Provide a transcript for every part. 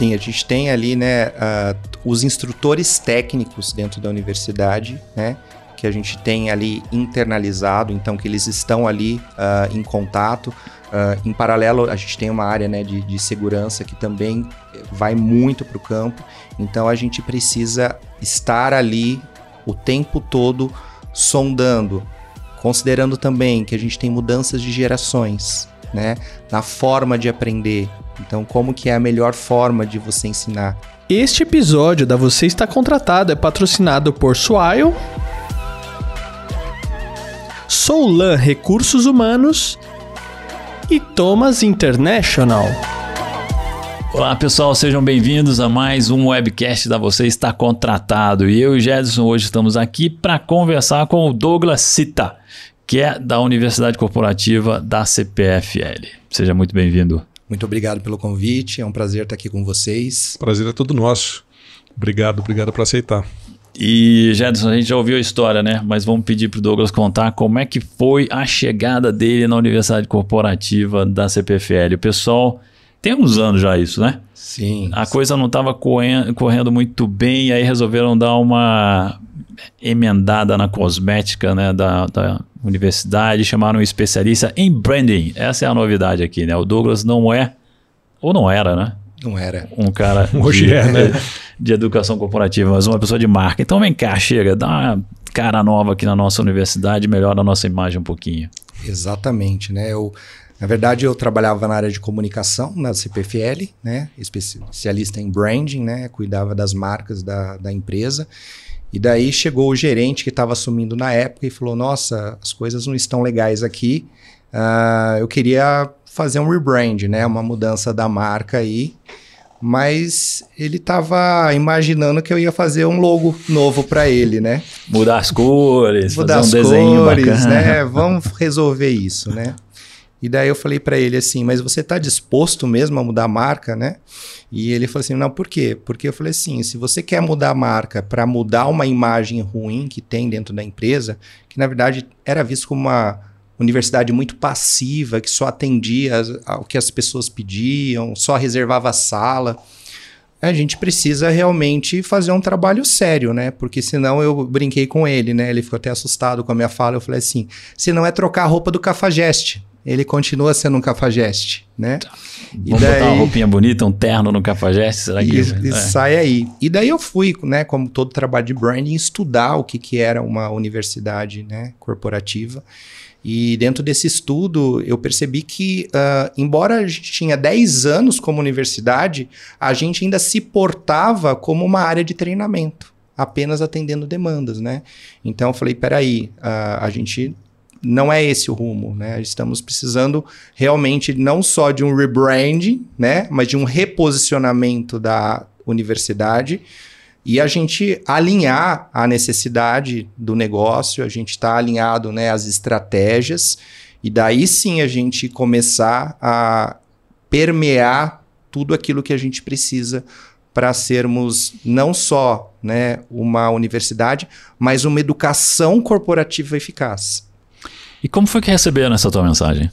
Sim, a gente tem ali, né, uh, os instrutores técnicos dentro da universidade, né, que a gente tem ali internalizado, então que eles estão ali uh, em contato. Uh, em paralelo, a gente tem uma área né, de, de segurança que também vai muito para o campo, então a gente precisa estar ali o tempo todo sondando, considerando também que a gente tem mudanças de gerações, né, na forma de aprender. Então, como que é a melhor forma de você ensinar? Este episódio da Você Está Contratado é patrocinado por Swile, Soulan Recursos Humanos e Thomas International. Olá pessoal, sejam bem-vindos a mais um webcast da Você Está Contratado. E eu e Jedson hoje estamos aqui para conversar com o Douglas Cita, que é da Universidade Corporativa da CPFL. Seja muito bem-vindo. Muito obrigado pelo convite, é um prazer estar aqui com vocês. Prazer é todo nosso. Obrigado, obrigado por aceitar. E, Jedson, a gente já ouviu a história, né? Mas vamos pedir para o Douglas contar como é que foi a chegada dele na Universidade Corporativa da CPFL. O pessoal tem uns anos já isso, né? Sim. A coisa não estava correndo, correndo muito bem, e aí resolveram dar uma emendada na cosmética né, da, da universidade, chamaram um especialista em branding. Essa é a novidade aqui, né? O Douglas não é, ou não era, né? Não era. Um cara Hoje de, é, né? de educação corporativa, mas uma pessoa de marca. Então vem cá, chega, dá uma cara nova aqui na nossa universidade, melhora a nossa imagem um pouquinho. Exatamente, né? Eu, na verdade, eu trabalhava na área de comunicação na CPFL, né? Especialista em branding, né? Cuidava das marcas da, da empresa. E daí chegou o gerente que estava assumindo na época e falou: Nossa, as coisas não estão legais aqui. Uh, eu queria fazer um rebrand, né? Uma mudança da marca aí. Mas ele estava imaginando que eu ia fazer um logo novo para ele, né? Mudar as cores, Mudar fazer um as desenho cores, bacana. né? Vamos resolver isso, né? E daí eu falei para ele assim, mas você está disposto mesmo a mudar a marca, né? E ele falou assim, não, por quê? Porque eu falei assim, se você quer mudar a marca para mudar uma imagem ruim que tem dentro da empresa, que na verdade era visto como uma universidade muito passiva, que só atendia ao que as pessoas pediam, só reservava a sala. A gente precisa realmente fazer um trabalho sério, né? Porque senão eu brinquei com ele, né? Ele ficou até assustado com a minha fala. Eu falei assim: senão é trocar a roupa do cafajeste. Ele continua sendo um cafajeste, né? E Vamos daí... botar uma roupinha bonita, um terno no cafajeste, será que... E, é. sai aí. E daí eu fui, né, como todo trabalho de branding, estudar o que, que era uma universidade né, corporativa. E dentro desse estudo, eu percebi que, uh, embora a gente tinha 10 anos como universidade, a gente ainda se portava como uma área de treinamento, apenas atendendo demandas, né? Então, eu falei, peraí, uh, a gente não é esse o rumo, né? Estamos precisando realmente não só de um rebranding, né? Mas de um reposicionamento da universidade, e a gente alinhar a necessidade do negócio, a gente está alinhado né, às estratégias, e daí sim a gente começar a permear tudo aquilo que a gente precisa para sermos não só né, uma universidade, mas uma educação corporativa eficaz. E como foi que receberam essa tua mensagem?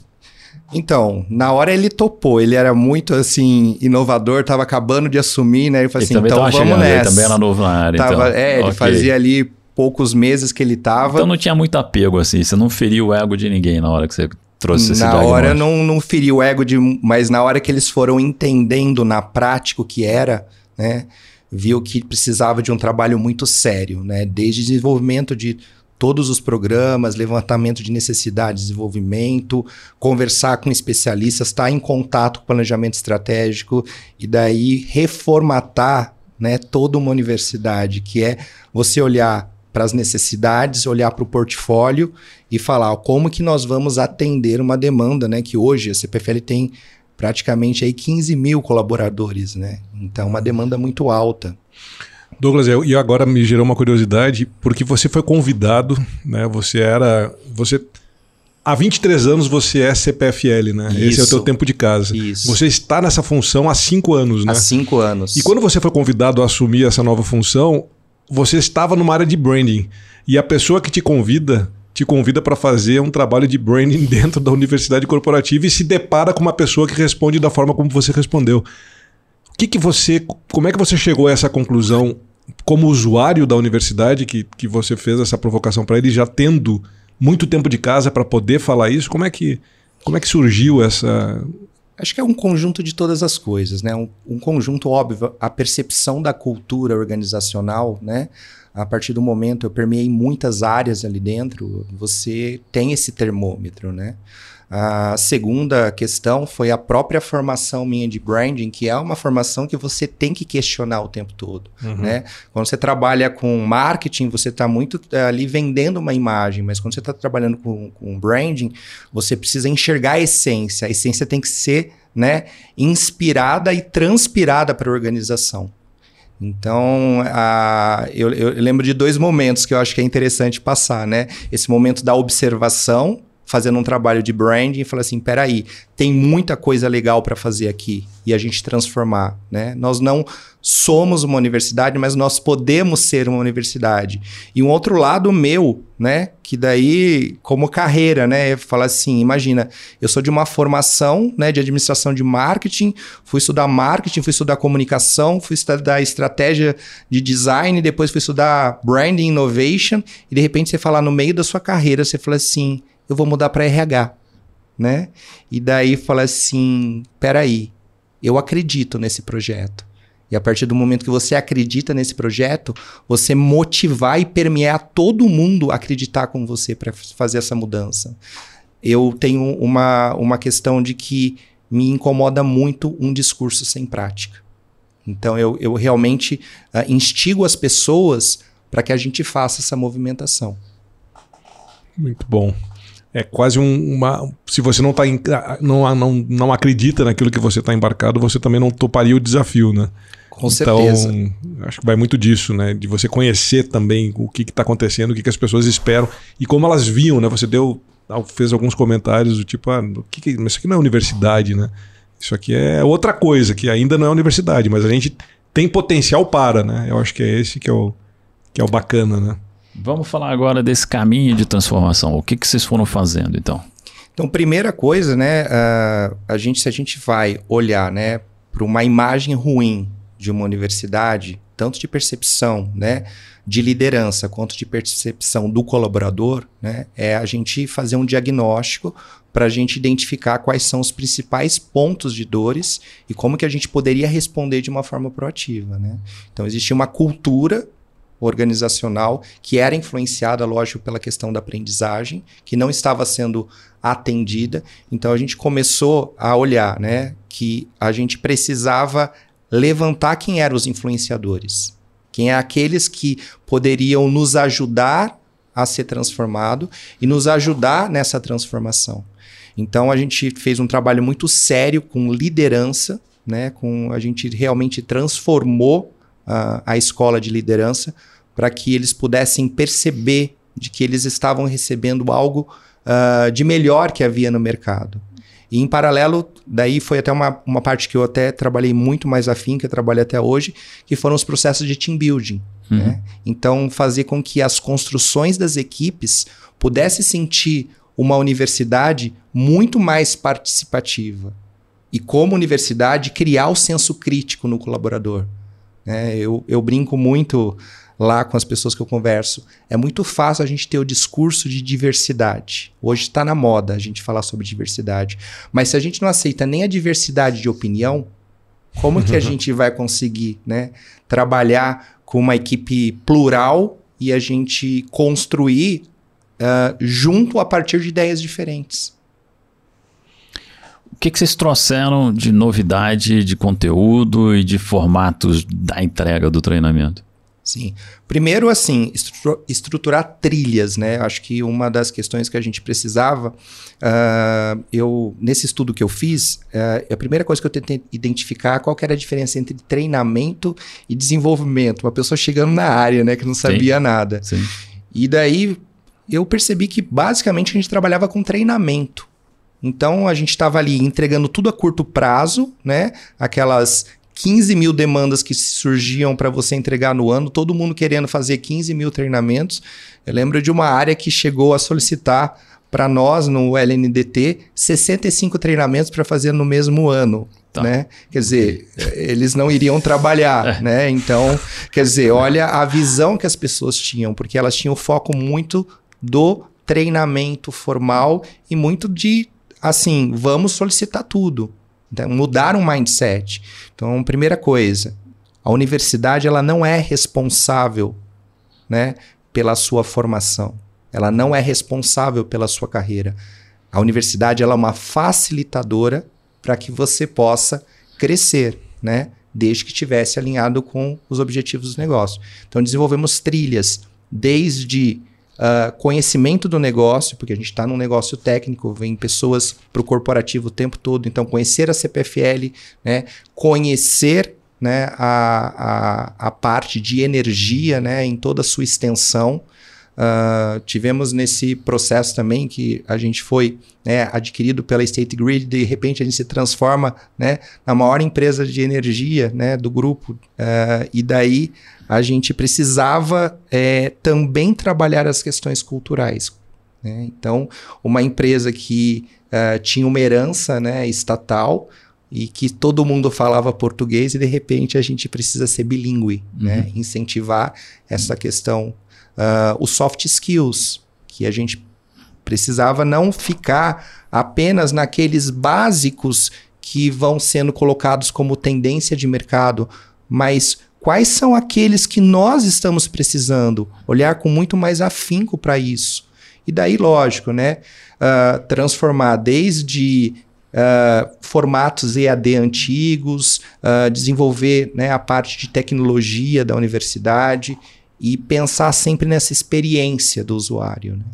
Então, na hora ele topou, ele era muito assim, inovador, estava acabando de assumir, né? Ele falou assim, então vamos chegando, nessa. Ele também era novo na área, tava, então. É, ele okay. fazia ali poucos meses que ele estava. Então não tinha muito apego, assim, você não feriu o ego de ninguém na hora que você trouxe esse Na hora não, não feriu o ego, de, mas na hora que eles foram entendendo na prática o que era, né? Viu que precisava de um trabalho muito sério, né? Desde desenvolvimento de todos os programas, levantamento de necessidade, desenvolvimento, conversar com especialistas, estar em contato com planejamento estratégico e daí reformatar né, toda uma universidade, que é você olhar para as necessidades, olhar para o portfólio e falar ó, como que nós vamos atender uma demanda, né? Que hoje a CPFL tem praticamente aí 15 mil colaboradores, né? Então, uma demanda muito alta. Douglas, e agora me gerou uma curiosidade, porque você foi convidado, né? Você era. Você. Há 23 anos você é CPFL, né? Isso, Esse é o teu tempo de casa. Isso. Você está nessa função há cinco anos, né? Há cinco anos. E quando você foi convidado a assumir essa nova função, você estava numa área de branding. E a pessoa que te convida te convida para fazer um trabalho de branding dentro da universidade corporativa e se depara com uma pessoa que responde da forma como você respondeu. Que, que você. Como é que você chegou a essa conclusão como usuário da universidade que, que você fez essa provocação para ele, já tendo muito tempo de casa para poder falar isso? Como é que, como é que surgiu essa. Acho que é um conjunto de todas as coisas, né? Um, um conjunto óbvio, a percepção da cultura organizacional, né? A partir do momento eu permeei muitas áreas ali dentro, você tem esse termômetro, né? A segunda questão foi a própria formação minha de branding, que é uma formação que você tem que questionar o tempo todo. Uhum. Né? Quando você trabalha com marketing, você está muito eh, ali vendendo uma imagem, mas quando você está trabalhando com, com branding, você precisa enxergar a essência. A essência tem que ser né, inspirada e transpirada para a organização. Então, a, eu, eu, lembro de dois momentos que eu acho que é interessante passar, né? Esse momento da observação, fazendo um trabalho de branding e falar assim, peraí, tem muita coisa legal para fazer aqui e a gente transformar, né? Nós não somos uma universidade, mas nós podemos ser uma universidade. E um outro lado meu, né, que daí como carreira, né, falar assim, imagina, eu sou de uma formação, né, de administração de marketing, fui estudar marketing, fui estudar comunicação, fui estudar estratégia de design, depois fui estudar branding innovation e de repente você falar no meio da sua carreira, você fala assim, eu vou mudar para RH, né? E daí fala assim, peraí, eu acredito nesse projeto. E a partir do momento que você acredita nesse projeto, você motivar e permear todo mundo a acreditar com você para fazer essa mudança. Eu tenho uma, uma questão de que me incomoda muito um discurso sem prática. Então eu, eu realmente uh, instigo as pessoas para que a gente faça essa movimentação. Muito bom é quase um, uma. Se você não, tá em, não, não, não acredita naquilo que você está embarcado, você também não toparia o desafio, né? Com então, certeza. acho que vai muito disso, né? De você conhecer também o que está acontecendo, o que, que, as pessoas esperam e como elas viam, né? Você deu, fez alguns comentários do tipo, ah, o que, que isso aqui não é universidade, né? Isso aqui é outra coisa, que ainda não é universidade, mas a gente tem potencial para, né? Eu acho que é esse que é o, que é o bacana, né? Vamos falar agora desse caminho de transformação. O que, que vocês foram fazendo, então? Então, primeira coisa, né, uh, a gente, se a gente vai olhar, né, para uma imagem ruim de uma universidade, tanto de percepção, né, de liderança quanto de percepção do colaborador, né, é a gente fazer um diagnóstico para a gente identificar quais são os principais pontos de dores e como que a gente poderia responder de uma forma proativa, né? Então existia uma cultura organizacional que era influenciada, lógico, pela questão da aprendizagem, que não estava sendo atendida. Então a gente começou a olhar, né, que a gente precisava levantar quem eram os influenciadores, quem é aqueles que poderiam nos ajudar a ser transformado e nos ajudar nessa transformação. Então a gente fez um trabalho muito sério com liderança, né, com a gente realmente transformou a escola de liderança para que eles pudessem perceber de que eles estavam recebendo algo uh, de melhor que havia no mercado. E em paralelo, daí foi até uma, uma parte que eu até trabalhei muito mais afim, que eu trabalho até hoje, que foram os processos de team building. Uhum. Né? Então, fazer com que as construções das equipes pudessem sentir uma universidade muito mais participativa. E como universidade, criar o senso crítico no colaborador. Né? Eu, eu brinco muito lá com as pessoas que eu converso. É muito fácil a gente ter o discurso de diversidade. Hoje está na moda a gente falar sobre diversidade. Mas se a gente não aceita nem a diversidade de opinião, como que a gente vai conseguir né, trabalhar com uma equipe plural e a gente construir uh, junto a partir de ideias diferentes? O que, que vocês trouxeram de novidade de conteúdo e de formatos da entrega do treinamento? Sim. Primeiro, assim, estruturar trilhas, né? Acho que uma das questões que a gente precisava, uh, eu nesse estudo que eu fiz, uh, a primeira coisa que eu tentei identificar qual era a diferença entre treinamento e desenvolvimento. Uma pessoa chegando na área, né, que não sabia Sim. nada. Sim. E daí eu percebi que basicamente a gente trabalhava com treinamento. Então a gente estava ali entregando tudo a curto prazo, né? Aquelas 15 mil demandas que surgiam para você entregar no ano, todo mundo querendo fazer 15 mil treinamentos. Eu lembro de uma área que chegou a solicitar para nós no LNDT 65 treinamentos para fazer no mesmo ano. Tá. Né? Quer dizer, eles não iriam trabalhar, né? Então, quer dizer, olha a visão que as pessoas tinham, porque elas tinham foco muito do treinamento formal e muito de assim, vamos solicitar tudo. Então, mudar um mindset. Então, primeira coisa, a universidade ela não é responsável, né, pela sua formação. Ela não é responsável pela sua carreira. A universidade ela é uma facilitadora para que você possa crescer, né? Desde que estivesse alinhado com os objetivos do negócio. Então, desenvolvemos trilhas desde uh, conhecimento do negócio, porque a gente está num negócio técnico, vem pessoas para o corporativo o tempo todo, então conhecer a CPFL, né? conhecer né, a, a, a parte de energia né, em toda a sua extensão. Uh, tivemos nesse processo também que a gente foi né, adquirido pela State Grid, de repente a gente se transforma né, na maior empresa de energia né, do grupo, uh, e daí a gente precisava é, também trabalhar as questões culturais. Né? Então, uma empresa que uh, tinha uma herança né, estatal, e que todo mundo falava português e de repente a gente precisa ser bilíngue, uhum. né? incentivar essa questão uh, os soft skills, que a gente precisava não ficar apenas naqueles básicos que vão sendo colocados como tendência de mercado, mas quais são aqueles que nós estamos precisando, olhar com muito mais afinco para isso. E daí, lógico, né? Uh, transformar desde uh, formatos EAD antigos, uh, desenvolver né, a parte de tecnologia da universidade e pensar sempre nessa experiência do usuário. Né?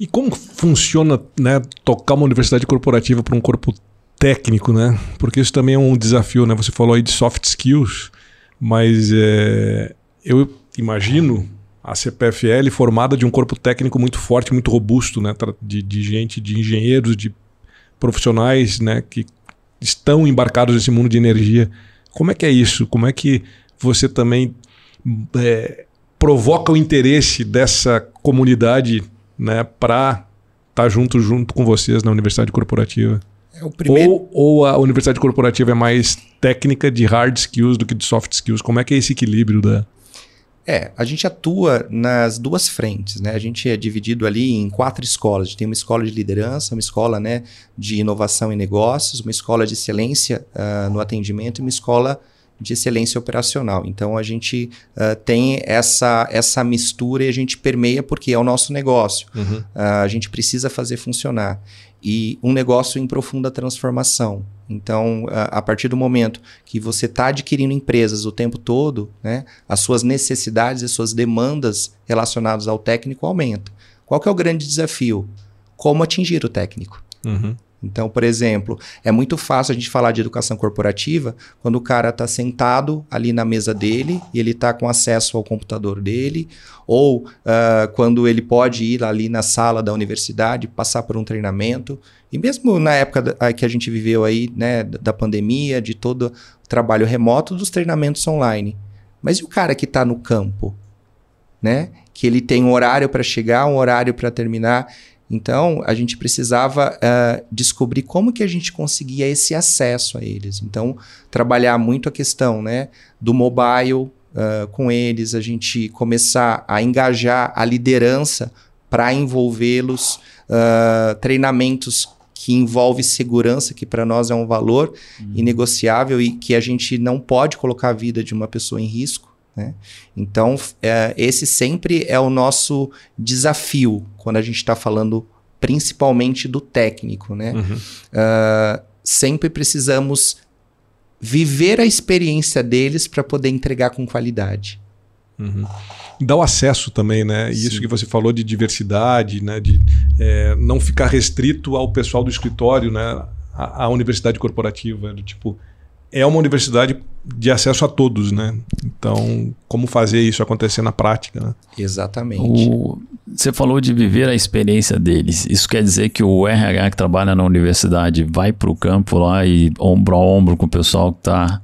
E como funciona né, tocar uma universidade corporativa para um corpo técnico, né? Porque isso também é um desafio, né? Você falou aí de soft skills, mas é, eu imagino a CPFL formada de um corpo técnico muito forte, muito robusto, né? De, de gente, de engenheiros, de profissionais, né? Que estão embarcados nesse mundo de energia. Como é que é isso? Como é que você também é, provoca o interesse dessa comunidade né, para estar tá junto, junto com vocês na universidade corporativa? É primeiro... ou, ou a universidade corporativa é mais técnica de hard skills do que de soft skills? Como é que é esse equilíbrio da... É, a gente atua nas duas frentes, né? A gente é dividido ali em quatro escolas. A gente tem uma escola de liderança, uma escola né, de inovação em negócios, uma escola de excelência uh, no atendimento e uma escola de excelência operacional. Então a gente uh, tem essa, essa mistura e a gente permeia porque é o nosso negócio. Uhum. Uh, a gente precisa fazer funcionar. E um negócio em profunda transformação. Então, a, a partir do momento que você está adquirindo empresas o tempo todo, né, as suas necessidades e suas demandas relacionadas ao técnico aumentam. Qual que é o grande desafio? Como atingir o técnico? Uhum. Então, por exemplo, é muito fácil a gente falar de educação corporativa quando o cara está sentado ali na mesa dele e ele está com acesso ao computador dele, ou uh, quando ele pode ir ali na sala da universidade, passar por um treinamento. E mesmo na época que a gente viveu aí, né, da pandemia, de todo o trabalho remoto, dos treinamentos online. Mas e o cara que está no campo? Né? Que ele tem um horário para chegar, um horário para terminar. Então, a gente precisava uh, descobrir como que a gente conseguia esse acesso a eles. Então, trabalhar muito a questão né, do mobile uh, com eles, a gente começar a engajar a liderança para envolvê-los, uh, treinamentos que envolve segurança, que para nós é um valor uhum. inegociável e que a gente não pode colocar a vida de uma pessoa em risco. Né? Então, é, esse sempre é o nosso desafio quando a gente está falando principalmente do técnico. Né? Uhum. Uh, sempre precisamos viver a experiência deles para poder entregar com qualidade. Uhum. Dá o acesso também, né? Sim. Isso que você falou de diversidade, né? de é, não ficar restrito ao pessoal do escritório, né? a, a universidade corporativa. Do tipo, é uma universidade de acesso a todos, né? Então, como fazer isso acontecer na prática, né? Exatamente. O, você falou de viver a experiência deles. Isso quer dizer que o RH que trabalha na universidade vai para o campo lá e ombro a ombro com o pessoal que está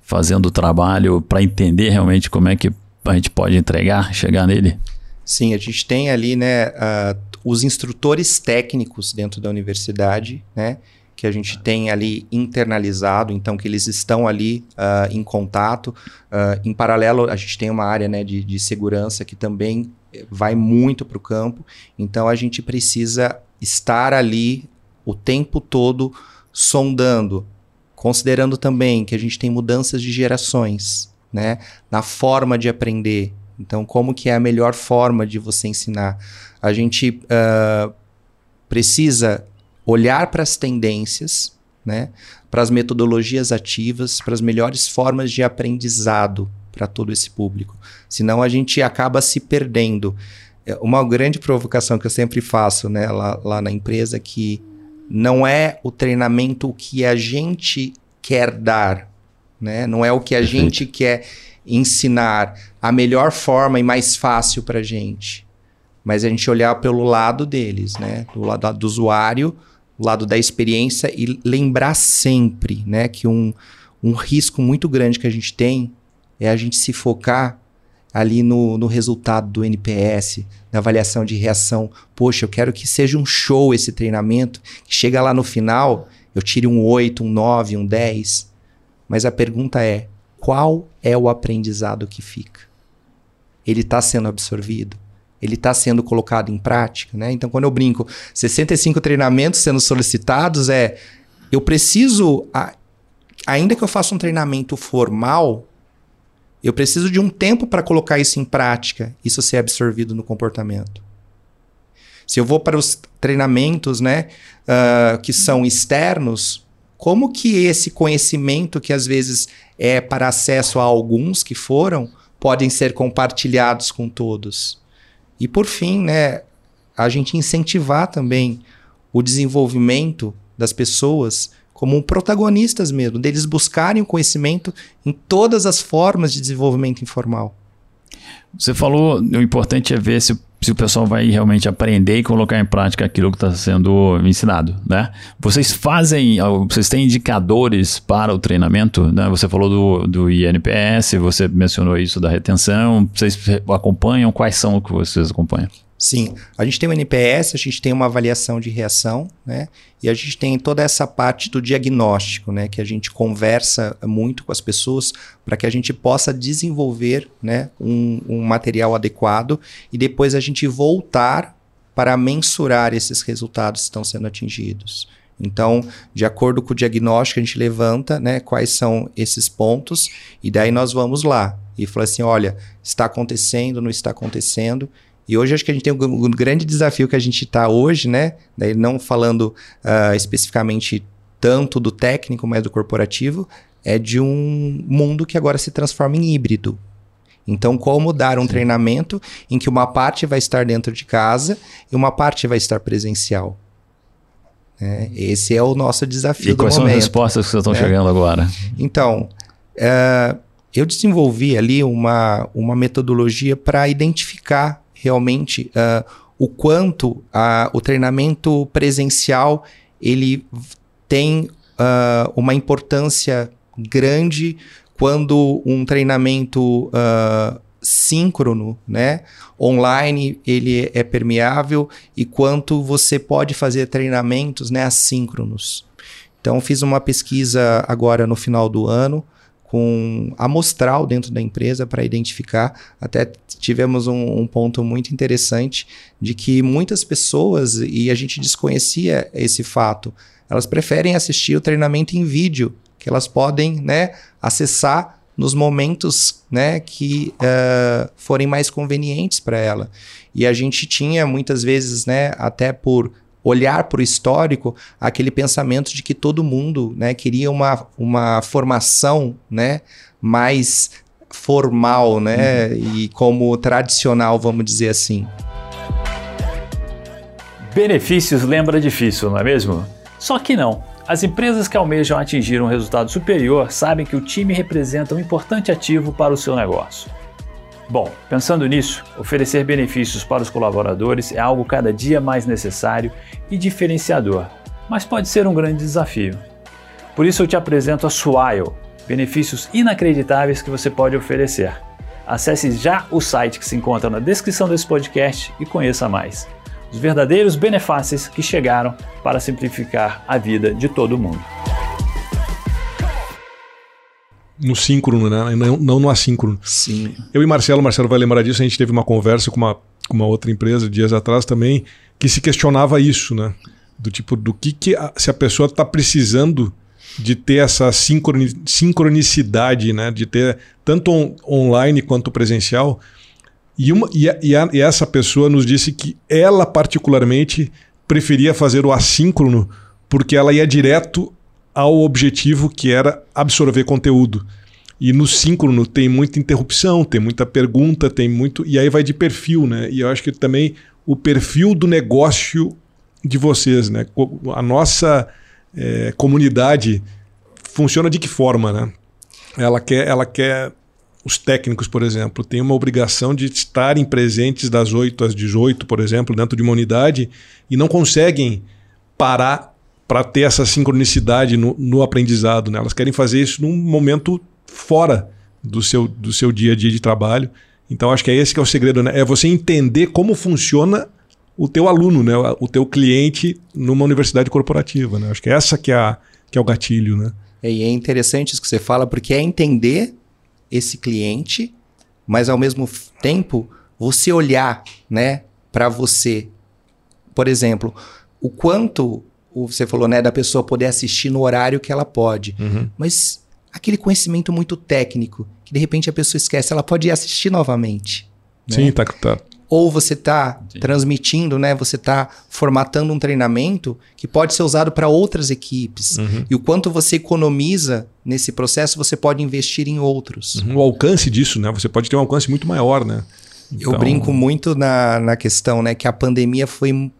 fazendo o trabalho para entender realmente como é que a gente pode entregar, chegar nele? Sim, a gente tem ali, né, uh, os instrutores técnicos dentro da universidade, né? Que a gente tem ali internalizado, então que eles estão ali uh, em contato. Uh, em paralelo, a gente tem uma área né, de, de segurança que também vai muito para o campo. Então a gente precisa estar ali o tempo todo sondando, considerando também que a gente tem mudanças de gerações, né, na forma de aprender. Então, como que é a melhor forma de você ensinar? A gente uh, precisa olhar para as tendências, né, para as metodologias ativas, para as melhores formas de aprendizado para todo esse público. Senão a gente acaba se perdendo. É, uma grande provocação que eu sempre faço né, lá, lá na empresa é que não é o treinamento que a gente quer dar, né? não é o que a gente quer ensinar a melhor forma e mais fácil para a gente. Mas a gente olhar pelo lado deles, né? do lado do usuário, lado da experiência e lembrar sempre né, que um, um risco muito grande que a gente tem é a gente se focar ali no, no resultado do NPS, na avaliação de reação. Poxa, eu quero que seja um show esse treinamento, que chega lá no final, eu tire um 8, um 9, um 10. Mas a pergunta é: qual é o aprendizado que fica? Ele está sendo absorvido? Ele está sendo colocado em prática? Né? Então, quando eu brinco, 65 treinamentos sendo solicitados, é eu preciso, ainda que eu faça um treinamento formal, eu preciso de um tempo para colocar isso em prática, isso ser absorvido no comportamento. Se eu vou para os treinamentos né, uh, que são externos, como que esse conhecimento, que às vezes é para acesso a alguns que foram, podem ser compartilhados com todos? E por fim, né, a gente incentivar também o desenvolvimento das pessoas como protagonistas mesmo, deles buscarem o conhecimento em todas as formas de desenvolvimento informal. Você falou, o importante é ver se, se o pessoal vai realmente aprender e colocar em prática aquilo que está sendo ensinado, né? Vocês fazem, vocês têm indicadores para o treinamento, né? Você falou do, do INPS, você mencionou isso da retenção, vocês acompanham, quais são que vocês acompanham? Sim, a gente tem o NPS, a gente tem uma avaliação de reação, né? E a gente tem toda essa parte do diagnóstico, né? Que a gente conversa muito com as pessoas para que a gente possa desenvolver, né? Um, um material adequado e depois a gente voltar para mensurar esses resultados que estão sendo atingidos. Então, de acordo com o diagnóstico, a gente levanta né, quais são esses pontos e daí nós vamos lá e fala assim: olha, está acontecendo, não está acontecendo. E hoje acho que a gente tem um, um grande desafio que a gente está hoje, né? Daí não falando uh, especificamente tanto do técnico, mas do corporativo, é de um mundo que agora se transforma em híbrido. Então, como dar um Sim. treinamento em que uma parte vai estar dentro de casa e uma parte vai estar presencial? É, esse é o nosso desafio. E quais momento, são as respostas que vocês estão é. chegando agora? Então, uh, eu desenvolvi ali uma, uma metodologia para identificar realmente uh, o quanto uh, o treinamento presencial ele tem uh, uma importância grande quando um treinamento síncrono, né, online, ele é permeável e quanto você pode fazer treinamentos, né, assíncronos. Então fiz uma pesquisa agora no final do ano com amostral dentro da empresa para identificar. Até tivemos um, um, ponto muito interessante de que muitas pessoas, e a gente desconhecia esse fato, elas preferem assistir o treinamento em vídeo, que elas podem né, acessar nos momentos né, que uh, forem mais convenientes para ela. E a gente tinha muitas vezes, né, até por olhar para o histórico aquele pensamento de que todo mundo né, queria uma, uma formação né, mais formal né, uhum. e como tradicional, vamos dizer assim. Benefícios lembra difícil, não é mesmo? Só que não. As empresas que almejam atingir um resultado superior sabem que o time representa um importante ativo para o seu negócio. Bom, pensando nisso, oferecer benefícios para os colaboradores é algo cada dia mais necessário e diferenciador, mas pode ser um grande desafio. Por isso eu te apresento a Swile, benefícios inacreditáveis que você pode oferecer. Acesse já o site que se encontra na descrição desse podcast e conheça mais. os verdadeiros benefícios que chegaram para simplificar a vida de todo mundo. No síncrono, né? Não, não no assíncrono. Sim. Eu e Marcelo, Marcelo vai lembrar disso, a gente teve uma conversa com uma, com uma outra empresa dias atrás também, que se questionava isso, né? Do tipo, do que, que a, se a pessoa está precisando de ter essa sincroni, sincronicidade, né? De ter tanto on, online quanto presencial. E, uma, e, a, e, a, e essa pessoa nos disse que ela, particularmente, preferia fazer o assíncrono porque ela ia direto ao objetivo que era absorver conteúdo. E no síncrono tem muita interrupção, tem muita pergunta, tem muito. E aí vai de perfil, né? E eu acho que também o perfil do negócio de vocês, né? A nossa é, comunidade funciona de que forma, né? Ela quer, ela quer. Os técnicos, por exemplo, têm uma obrigação de estarem presentes das 8 às 18, por exemplo, dentro de uma unidade, e não conseguem parar para ter essa sincronicidade no, no aprendizado. Né? Elas querem fazer isso num momento fora do seu, do seu dia a dia de trabalho. Então acho que é esse que é o segredo, né? É você entender como funciona o teu aluno, né? O teu cliente numa universidade corporativa, né? Acho que é essa que é, a, que é o gatilho, né? E é interessante isso que você fala, porque é entender esse cliente, mas ao mesmo tempo você olhar, né, para você. Por exemplo, o quanto você falou, né, da pessoa poder assistir no horário que ela pode. Uhum. Mas aquele conhecimento muito técnico, que de repente a pessoa esquece, ela pode assistir novamente. Né? Sim, tá, tá. Ou você está transmitindo, né? Você está formatando um treinamento que pode ser usado para outras equipes. Uhum. E o quanto você economiza nesse processo, você pode investir em outros. Uhum. O alcance disso, né? Você pode ter um alcance muito maior, né? Então... Eu brinco muito na, na questão, né? Que a pandemia foi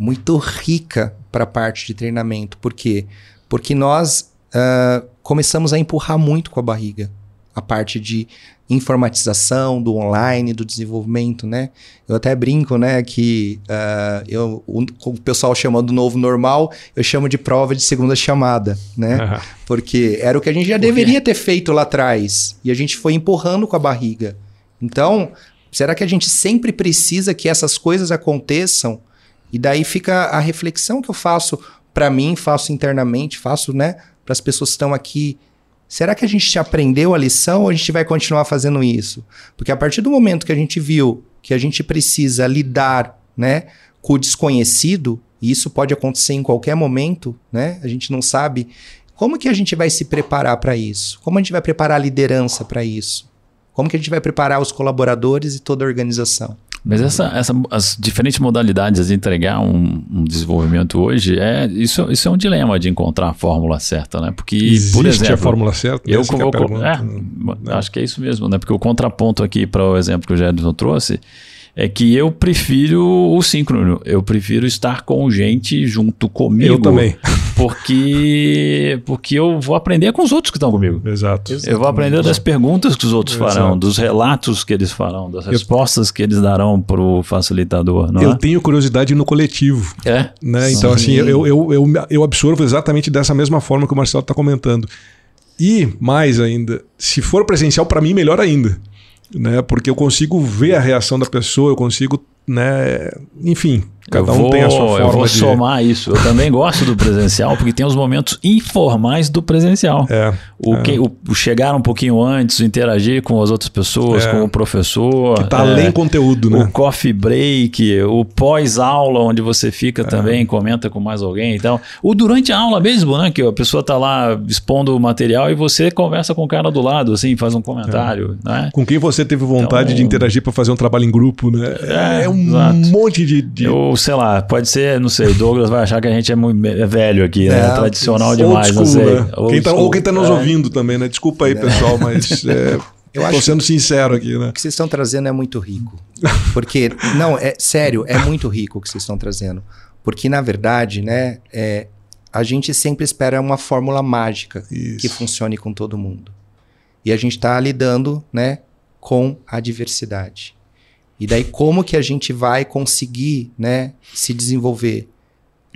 muito rica para a parte de treinamento. Por quê? Porque nós uh, começamos a empurrar muito com a barriga a parte de informatização do online, do desenvolvimento, né? Eu até brinco, né, que uh, eu, o, o, pessoal chama do novo normal, eu chamo de prova de segunda chamada, né? Uhum. Porque era o que a gente já deveria ter feito lá atrás e a gente foi empurrando com a barriga. Então, será que a gente sempre precisa que essas coisas aconteçam e daí fica a reflexão que eu faço para mim, faço internamente, faço, né, para as pessoas que estão aqui. Será que a gente aprendeu a lição ou a gente vai continuar fazendo isso? Porque a partir do momento que a gente viu que a gente precisa lidar, né, com o desconhecido, e isso pode acontecer em qualquer momento, né? A gente não sabe como que a gente vai se preparar para isso? Como a gente vai preparar a liderança para isso? Como que a gente vai preparar os colaboradores e toda a organização? Mas essa, essa, as diferentes modalidades de entregar um, um, desenvolvimento hoje, é, isso, isso é um dilema de encontrar a fórmula certa, né? Porque, Existe por exemplo, a fórmula certa? Eu, é pergunta, é, né? acho que é isso mesmo, né? Porque o contraponto aqui para o exemplo que o Gerson trouxe é que eu prefiro o síncrono. Eu prefiro estar com gente junto comigo. Eu também. Porque, porque eu vou aprender com os outros que estão comigo. Exato. Eu vou aprender das perguntas que os outros Exato. farão, dos relatos que eles farão, das respostas eu... que eles darão para o facilitador. eu é? tenho curiosidade no coletivo. É. Né? Então, assim, eu, eu, eu, eu absorvo exatamente dessa mesma forma que o Marcelo está comentando. E mais ainda, se for presencial, para mim, melhor ainda né? Porque eu consigo ver a reação da pessoa, eu consigo, né? Enfim, cada vou, um tem a sua forma Eu vou de... somar isso. Eu também gosto do presencial, porque tem os momentos informais do presencial. É, o, é. Que, o, o, chegar um pouquinho antes, interagir com as outras pessoas, é. com o professor. Que tá é, além conteúdo, né? O coffee break, o pós-aula, onde você fica é. também, comenta com mais alguém. Então, o durante a aula mesmo, né? Que a pessoa tá lá expondo o material e você conversa com o cara do lado, assim, faz um comentário. Né? Com quem você teve vontade então, de interagir para fazer um trabalho em grupo, né? É, um exato. monte de. de... Eu, sei lá, pode ser, não sei, Douglas vai achar que a gente é muito é velho aqui, né? É, Tradicional demais, school, não sei. Né? Quem tá, ou quem tá nos é. ouvindo também, né? Desculpa aí, pessoal, mas é, eu tô sendo sincero aqui, né? O que vocês estão trazendo é muito rico. Porque, não, é sério, é muito rico o que vocês estão trazendo. Porque, na verdade, né, é, a gente sempre espera uma fórmula mágica Isso. que funcione com todo mundo. E a gente está lidando, né, com a diversidade. E daí como que a gente vai conseguir, né, se desenvolver?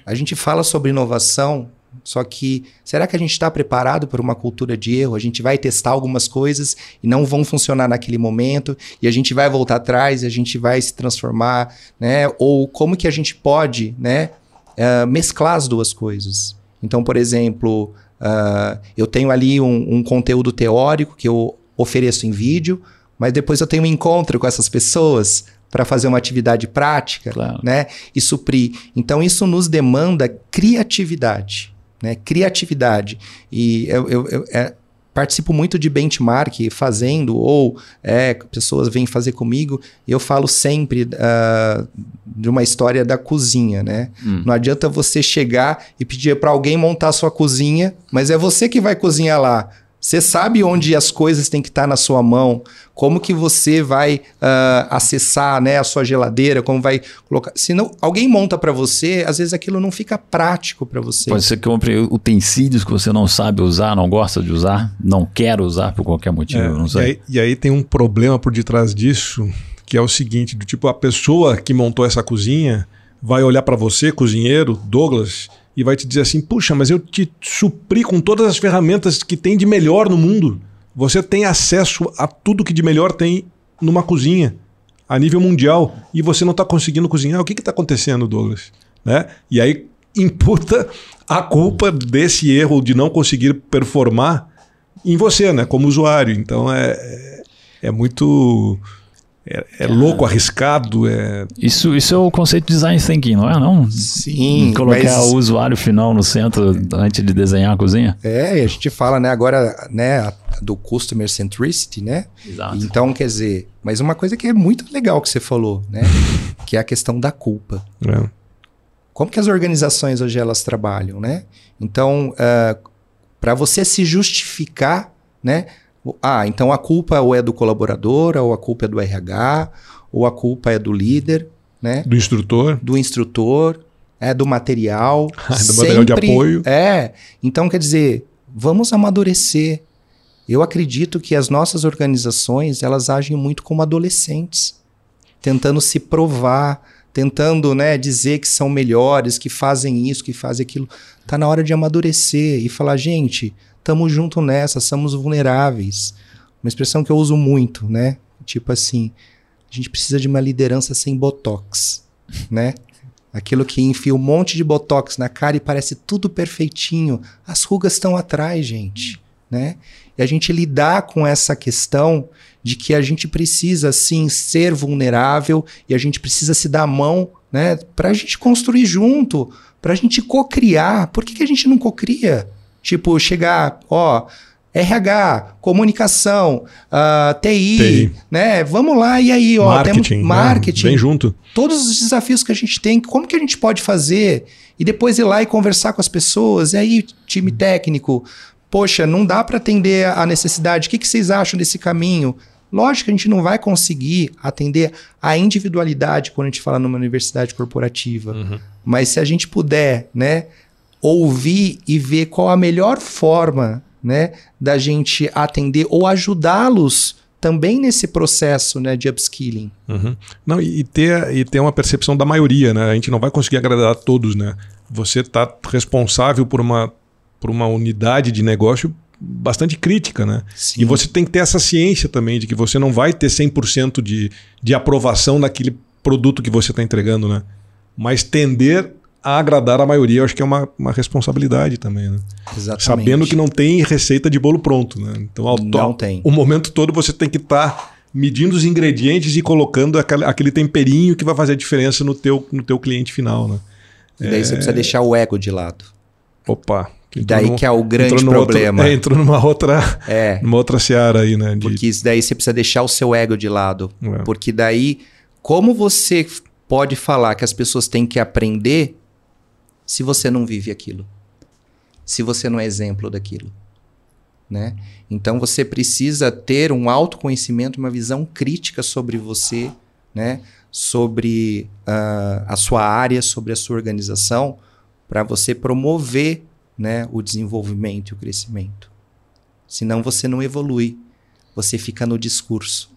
A gente fala sobre inovação, Só que será que a gente está preparado para uma cultura de erro? A gente vai testar algumas coisas e não vão funcionar naquele momento e a gente vai voltar atrás, e a gente vai se transformar, né? Ou como que a gente pode, né, uh, mesclar as duas coisas? Então, por exemplo, uh, eu tenho ali um, um conteúdo teórico que eu ofereço em vídeo, mas depois eu tenho um encontro com essas pessoas para fazer uma atividade prática, claro. né? E suprir. Então isso nos demanda criatividade, né? Criatividade. E eu, eu, eu é, participo muito de benchmark fazendo, ou é, pessoas vêm fazer comigo, e eu falo sempre uh, de uma história da cozinha, né? Hum. Não adianta você chegar e pedir para alguém montar a sua cozinha, mas é você que vai cozinhar lá. Você sabe onde as coisas têm que estar na sua mão, como que você vai uh, acessar né, a sua geladeira, como vai colocar. Se não, alguém monta para você, às vezes aquilo não fica prático para você. Pode ser que compre utensílios que você não sabe usar, não gosta de usar, não quer usar por qualquer motivo, é, não sei. E aí, e aí tem um problema por detrás disso, que é o seguinte, do tipo, a pessoa que montou essa cozinha vai olhar para você, cozinheiro, Douglas, e vai te dizer assim: puxa, mas eu te supri com todas as ferramentas que tem de melhor no mundo. Você tem acesso a tudo que de melhor tem numa cozinha, a nível mundial, e você não está conseguindo cozinhar. O que está acontecendo, Douglas? Né? E aí imputa a culpa desse erro de não conseguir performar em você, né, como usuário. Então é, é, é muito é, é louco, arriscado. É... Isso, isso é o conceito de design thinking, não é? Não? Sim. Colocar mas... o usuário final no centro antes de desenhar a cozinha. É, e a gente fala, né, agora, né, do customer centricity, né? Exato. Então, quer dizer, mas uma coisa que é muito legal que você falou, né? que é a questão da culpa. É. Como que as organizações hoje elas trabalham, né? Então, uh, ah, para você se justificar, né? Ah, então a culpa ou é do colaborador, ou a culpa é do RH, ou a culpa é do líder, né? Do instrutor. Do instrutor, é do material. do sempre, material de apoio. É. Então, quer dizer, vamos amadurecer. Eu acredito que as nossas organizações, elas agem muito como adolescentes, tentando se provar, tentando né, dizer que são melhores, que fazem isso, que fazem aquilo. Tá na hora de amadurecer e falar, gente, estamos junto nessa, somos vulneráveis. Uma expressão que eu uso muito, né? Tipo assim, a gente precisa de uma liderança sem botox, né? Aquilo que enfia um monte de botox na cara e parece tudo perfeitinho. As rugas estão atrás, gente, né? E a gente lidar com essa questão de que a gente precisa sim ser vulnerável e a gente precisa se dar a mão, né, para a gente construir junto, para a gente co-criar. Por que, que a gente não co-cria? Tipo, chegar, ó, RH, comunicação, uh, TI, TI, né? Vamos lá, e aí, ó, marketing, marketing. Né? junto. Todos os desafios que a gente tem, como que a gente pode fazer? E depois ir lá e conversar com as pessoas. E aí, time técnico, poxa, não dá para atender a necessidade. O que, que vocês acham desse caminho? Lógico que a gente não vai conseguir atender a individualidade quando a gente fala numa universidade corporativa. Uhum. Mas se a gente puder, né, ouvir e ver qual a melhor forma né, da gente atender ou ajudá-los também nesse processo né, de upskilling. Uhum. Não, e, ter, e ter uma percepção da maioria, né? A gente não vai conseguir agradar a todos, né? Você está responsável por uma, por uma unidade de negócio bastante crítica, né? Sim. E você tem que ter essa ciência também de que você não vai ter 100% de, de aprovação naquele produto que você está entregando, né? Mas tender a agradar a maioria, eu acho que é uma, uma responsabilidade também, né? Exatamente. Sabendo que não tem receita de bolo pronto, né? Então, ao não tem. o momento todo você tem que estar tá medindo os ingredientes e colocando aquele, aquele, temperinho que vai fazer a diferença no teu, no teu cliente final, né? E daí é... você precisa deixar o ego de lado. Opa, e daí num, que é o grande problema. Outro, é, entrou numa outra, é, numa outra seara aí, né? De... Porque isso daí você precisa deixar o seu ego de lado. É. Porque daí, como você pode falar que as pessoas têm que aprender se você não vive aquilo? Se você não é exemplo daquilo? Né? Então você precisa ter um autoconhecimento, uma visão crítica sobre você, né? sobre uh, a sua área, sobre a sua organização, para você promover né, o desenvolvimento e o crescimento. Senão você não evolui, você fica no discurso.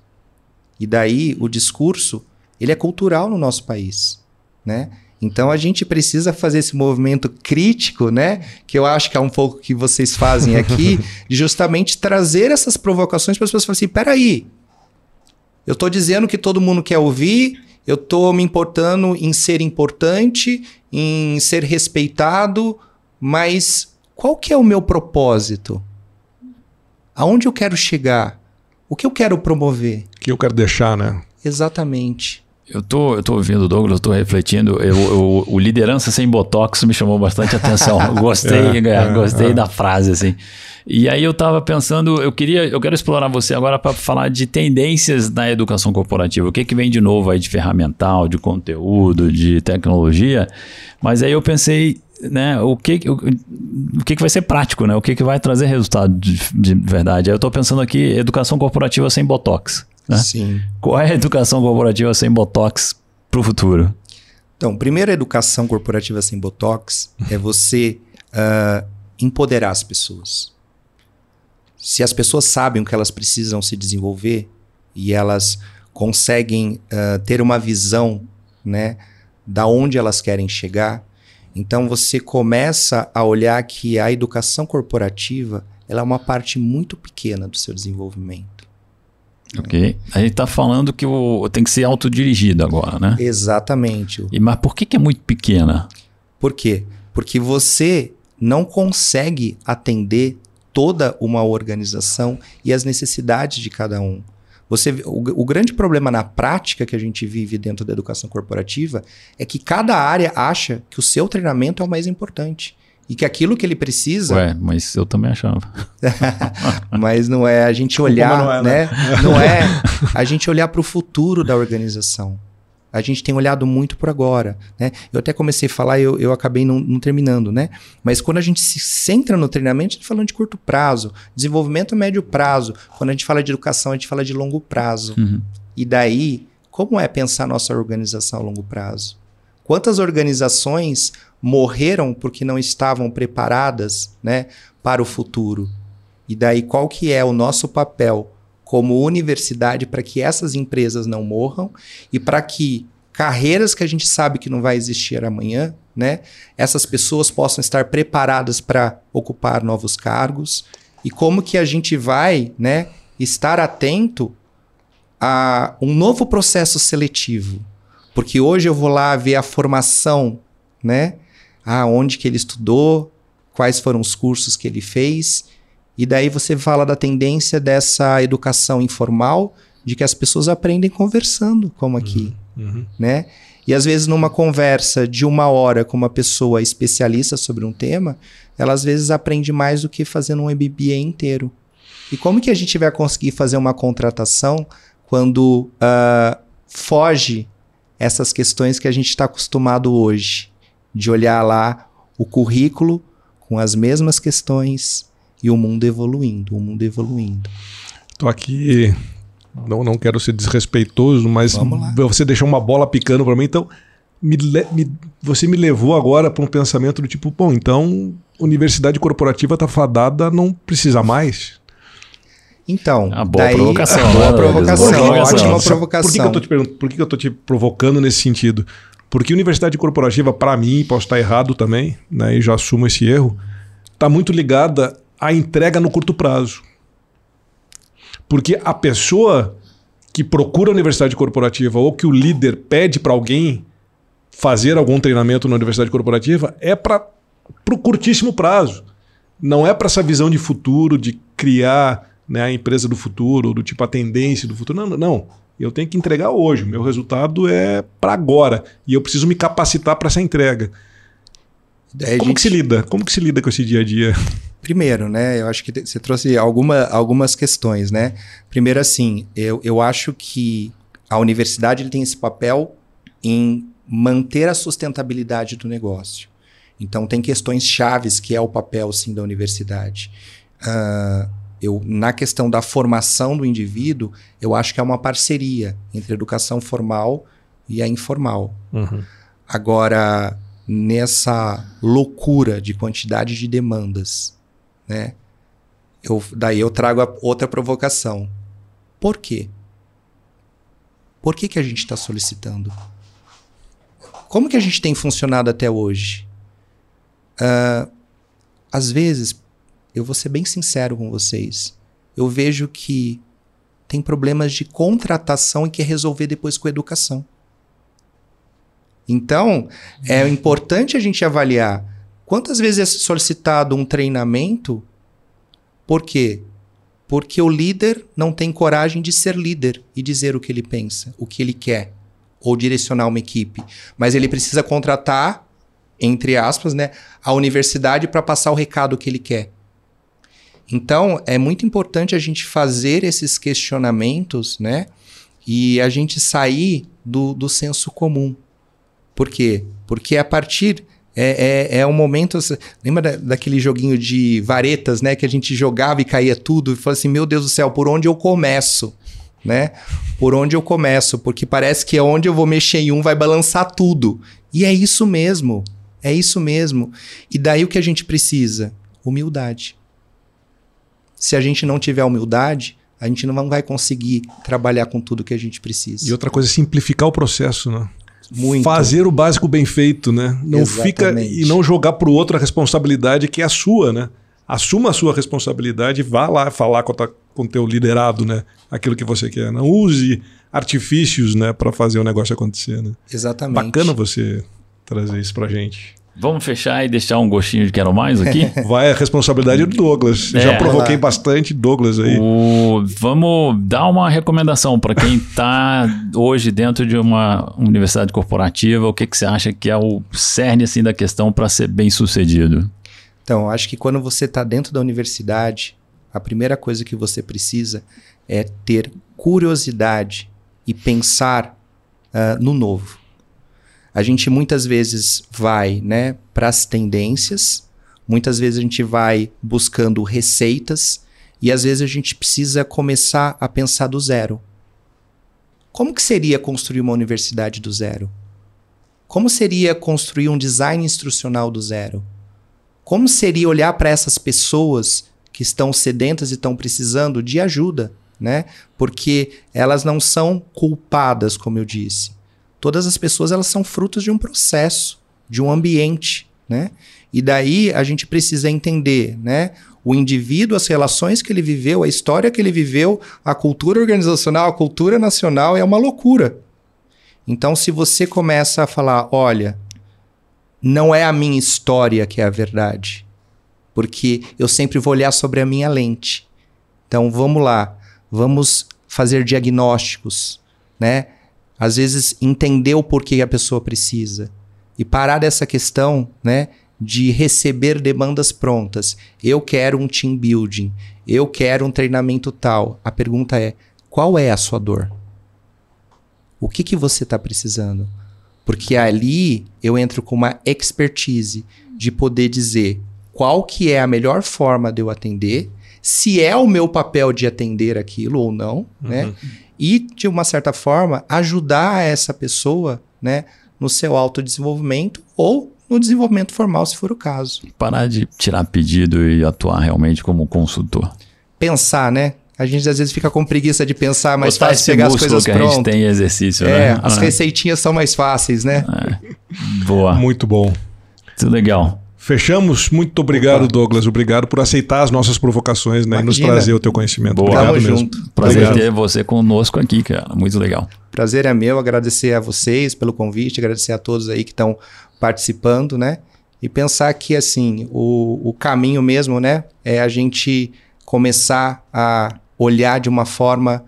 E daí o discurso ele é cultural no nosso país, né? Então a gente precisa fazer esse movimento crítico, né? Que eu acho que é um pouco que vocês fazem aqui, de justamente trazer essas provocações para as pessoas falarem assim: peraí, eu estou dizendo que todo mundo quer ouvir, eu estou me importando em ser importante, em ser respeitado, mas qual que é o meu propósito? Aonde eu quero chegar? O que eu quero promover? O que eu quero deixar, né? Exatamente. Eu tô, eu tô ouvindo o Douglas, eu tô refletindo. Eu, eu, o liderança sem botox me chamou bastante atenção. gostei, é, é, gostei é. da frase assim. E aí eu tava pensando, eu queria, eu quero explorar você agora para falar de tendências na educação corporativa. O que que vem de novo aí de ferramental, de conteúdo, de tecnologia? Mas aí eu pensei né, o que, o, o que, que vai ser prático, né? O que, que vai trazer resultado de, de verdade. Eu estou pensando aqui, educação corporativa sem Botox. Né? Sim. Qual é a educação corporativa sem Botox para o futuro? Então, primeiro, a educação corporativa sem Botox é você uh, empoderar as pessoas. Se as pessoas sabem o que elas precisam se desenvolver e elas conseguem uh, ter uma visão né, da onde elas querem chegar, então você começa a olhar que a educação corporativa ela é uma parte muito pequena do seu desenvolvimento. Ok. A gente está falando que o, tem que ser autodirigido agora, né? Exatamente. E, mas por que, que é muito pequena? Por quê? Porque você não consegue atender toda uma organização e as necessidades de cada um. Você, o, o, grande problema na prática que a gente vive dentro da educação corporativa é que cada área acha que o seu treinamento é o mais importante. E que aquilo que ele precisa. Ué, mas eu também achava. mas não é a gente olhar, não é, né? né? não é a gente olhar para o futuro da organização a gente tem olhado muito por agora. Né? Eu até comecei a falar e eu, eu acabei não, não, terminando, né? Mas quando a gente se centra no treinamento, a gente está falando de curto prazo, desenvolvimento médio prazo. Quando a gente fala de educação, a gente fala de longo prazo. Uhum. E daí, como é pensar nossa organização a longo prazo? Quantas organizações morreram porque não estavam preparadas né, para o futuro? E daí, qual que é o nosso papel como universidade para que essas empresas não morram e para que carreiras que a gente sabe que não vai existir amanhã, né, essas pessoas possam estar preparadas para ocupar novos cargos e como que a gente vai, né, estar atento a um novo processo seletivo, porque hoje eu vou lá ver a formação, né, aonde que ele estudou, quais foram os cursos que ele fez e daí você fala da tendência dessa educação informal, de que as pessoas aprendem conversando, como aqui, uhum, uhum. né? E às vezes numa conversa de uma hora com uma pessoa especialista sobre um tema, ela às vezes aprende mais do que fazendo um MBA inteiro. E como que a gente vai conseguir fazer uma contratação quando uh, foge essas questões que a gente está acostumado hoje, de olhar lá o currículo com as mesmas questões, e o mundo evoluindo, o mundo evoluindo. Estou aqui, não, não quero ser desrespeitoso, mas você deixou uma bola picando para mim, então me, me, você me levou agora para um pensamento do tipo, bom, então universidade corporativa está fadada, não precisa mais. Então, uma boa daí, provocação. Boa provocação, ótima provocação. Por que, que eu tô te por que, que eu tô te provocando nesse sentido? Porque universidade corporativa, para mim, posso estar errado também, né, e já assumo esse erro, está muito ligada a entrega no curto prazo. Porque a pessoa que procura a universidade corporativa ou que o líder pede para alguém fazer algum treinamento na universidade corporativa é para o curtíssimo prazo. Não é para essa visão de futuro, de criar né, a empresa do futuro, do tipo a tendência do futuro. Não, não. Eu tenho que entregar hoje. Meu resultado é para agora. E eu preciso me capacitar para essa entrega. Como gente... que se lida? Como que se lida com esse dia a dia? Primeiro, né, eu acho que você trouxe alguma, algumas questões, né? Primeiro, assim, eu, eu acho que a universidade ele tem esse papel em manter a sustentabilidade do negócio. Então, tem questões chaves que é o papel, sim, da universidade. Uh, eu, na questão da formação do indivíduo, eu acho que é uma parceria entre a educação formal e a informal. Uhum. Agora, nessa loucura de quantidade de demandas né? Eu, daí eu trago outra provocação. Por quê? Por que, que a gente está solicitando? Como que a gente tem funcionado até hoje? Uh, às vezes, eu vou ser bem sincero com vocês, eu vejo que tem problemas de contratação e quer resolver depois com educação. Então, é importante a gente avaliar quantas vezes é solicitado um treinamento. Por quê? Porque o líder não tem coragem de ser líder e dizer o que ele pensa, o que ele quer, ou direcionar uma equipe. Mas ele precisa contratar, entre aspas, né, a universidade para passar o recado que ele quer. Então, é muito importante a gente fazer esses questionamentos, né? E a gente sair do, do senso comum. Por quê? Porque a partir. É, é, é um momento. Lembra da, daquele joguinho de varetas, né? Que a gente jogava e caía tudo. E falava assim: Meu Deus do céu, por onde eu começo? Né? Por onde eu começo? Porque parece que é onde eu vou mexer em um vai balançar tudo. E é isso mesmo. É isso mesmo. E daí o que a gente precisa? Humildade. Se a gente não tiver humildade, a gente não vai conseguir trabalhar com tudo que a gente precisa. E outra coisa é simplificar o processo, né? Muito. Fazer o básico bem feito, né? Não Exatamente. fica e não jogar para o outro a responsabilidade que é a sua, né? Assuma a sua responsabilidade e vá lá falar com o teu liderado, né? Aquilo que você quer. Não use artifícios, né, para fazer o negócio acontecer, né? Exatamente. Bacana você trazer isso pra gente. Vamos fechar e deixar um gostinho de quero mais aqui? Vai a responsabilidade do Douglas. É. Já provoquei bastante Douglas aí. O- vamos dar uma recomendação para quem está hoje dentro de uma universidade corporativa. O que, que você acha que é o cerne assim, da questão para ser bem sucedido? Então, acho que quando você está dentro da universidade, a primeira coisa que você precisa é ter curiosidade e pensar ah, no novo. A gente muitas vezes vai né, para as tendências, muitas vezes a gente vai buscando receitas e às vezes a gente precisa começar a pensar do zero. Como que seria construir uma universidade do zero? Como seria construir um design instrucional do zero? Como seria olhar para essas pessoas que estão sedentas e estão precisando de ajuda, né? Porque elas não são culpadas, como eu disse. Todas as pessoas elas são frutos de um processo, de um ambiente, né? E daí a gente precisa entender, né? O indivíduo, as relações que ele viveu, a história que ele viveu, a cultura organizacional, a cultura nacional é uma loucura. Então, se você começa a falar, olha, não é a minha história que é a verdade, porque eu sempre vou olhar sobre a minha lente. Então, vamos lá, vamos fazer diagnósticos, né? Às vezes entender o porquê a pessoa precisa e parar dessa questão, né, de receber demandas prontas. Eu quero um team building, eu quero um treinamento tal. A pergunta é: qual é a sua dor? O que que você está precisando? Porque ali eu entro com uma expertise de poder dizer qual que é a melhor forma de eu atender, se é o meu papel de atender aquilo ou não, né? E de uma certa forma ajudar essa pessoa, né, no seu autodesenvolvimento ou no desenvolvimento formal, se for o caso. Parar de tirar pedido e atuar realmente como consultor. Pensar, né? A gente às vezes fica com preguiça de pensar, mas esse pegar as coisas que a gente prontas. tem em exercício, É, né? as Ah, receitinhas são mais fáceis, né? Boa, Muito bom. muito legal. Fechamos. Muito obrigado, Opa. Douglas. Obrigado por aceitar as nossas provocações né, e nos trazer o teu conhecimento. Boa. Obrigado Tamo mesmo. junto. Prazer Obrigado. ter você conosco aqui, cara. Muito legal. Prazer é meu, agradecer a vocês pelo convite, agradecer a todos aí que estão participando, né? E pensar que, assim, o, o caminho mesmo, né? É a gente começar a olhar de uma forma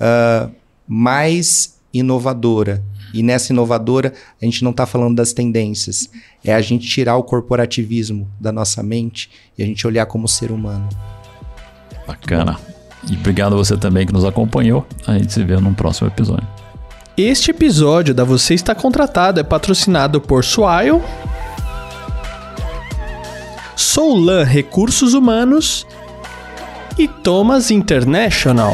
ah, mais inovadora. E nessa inovadora, a gente não está falando das tendências. É a gente tirar o corporativismo da nossa mente e a gente olhar como ser humano. Bacana. E obrigado a você também que nos acompanhou. A gente se vê num próximo episódio. Este episódio da Você Está Contratado é patrocinado por Swile, Soulan Recursos Humanos e Thomas International.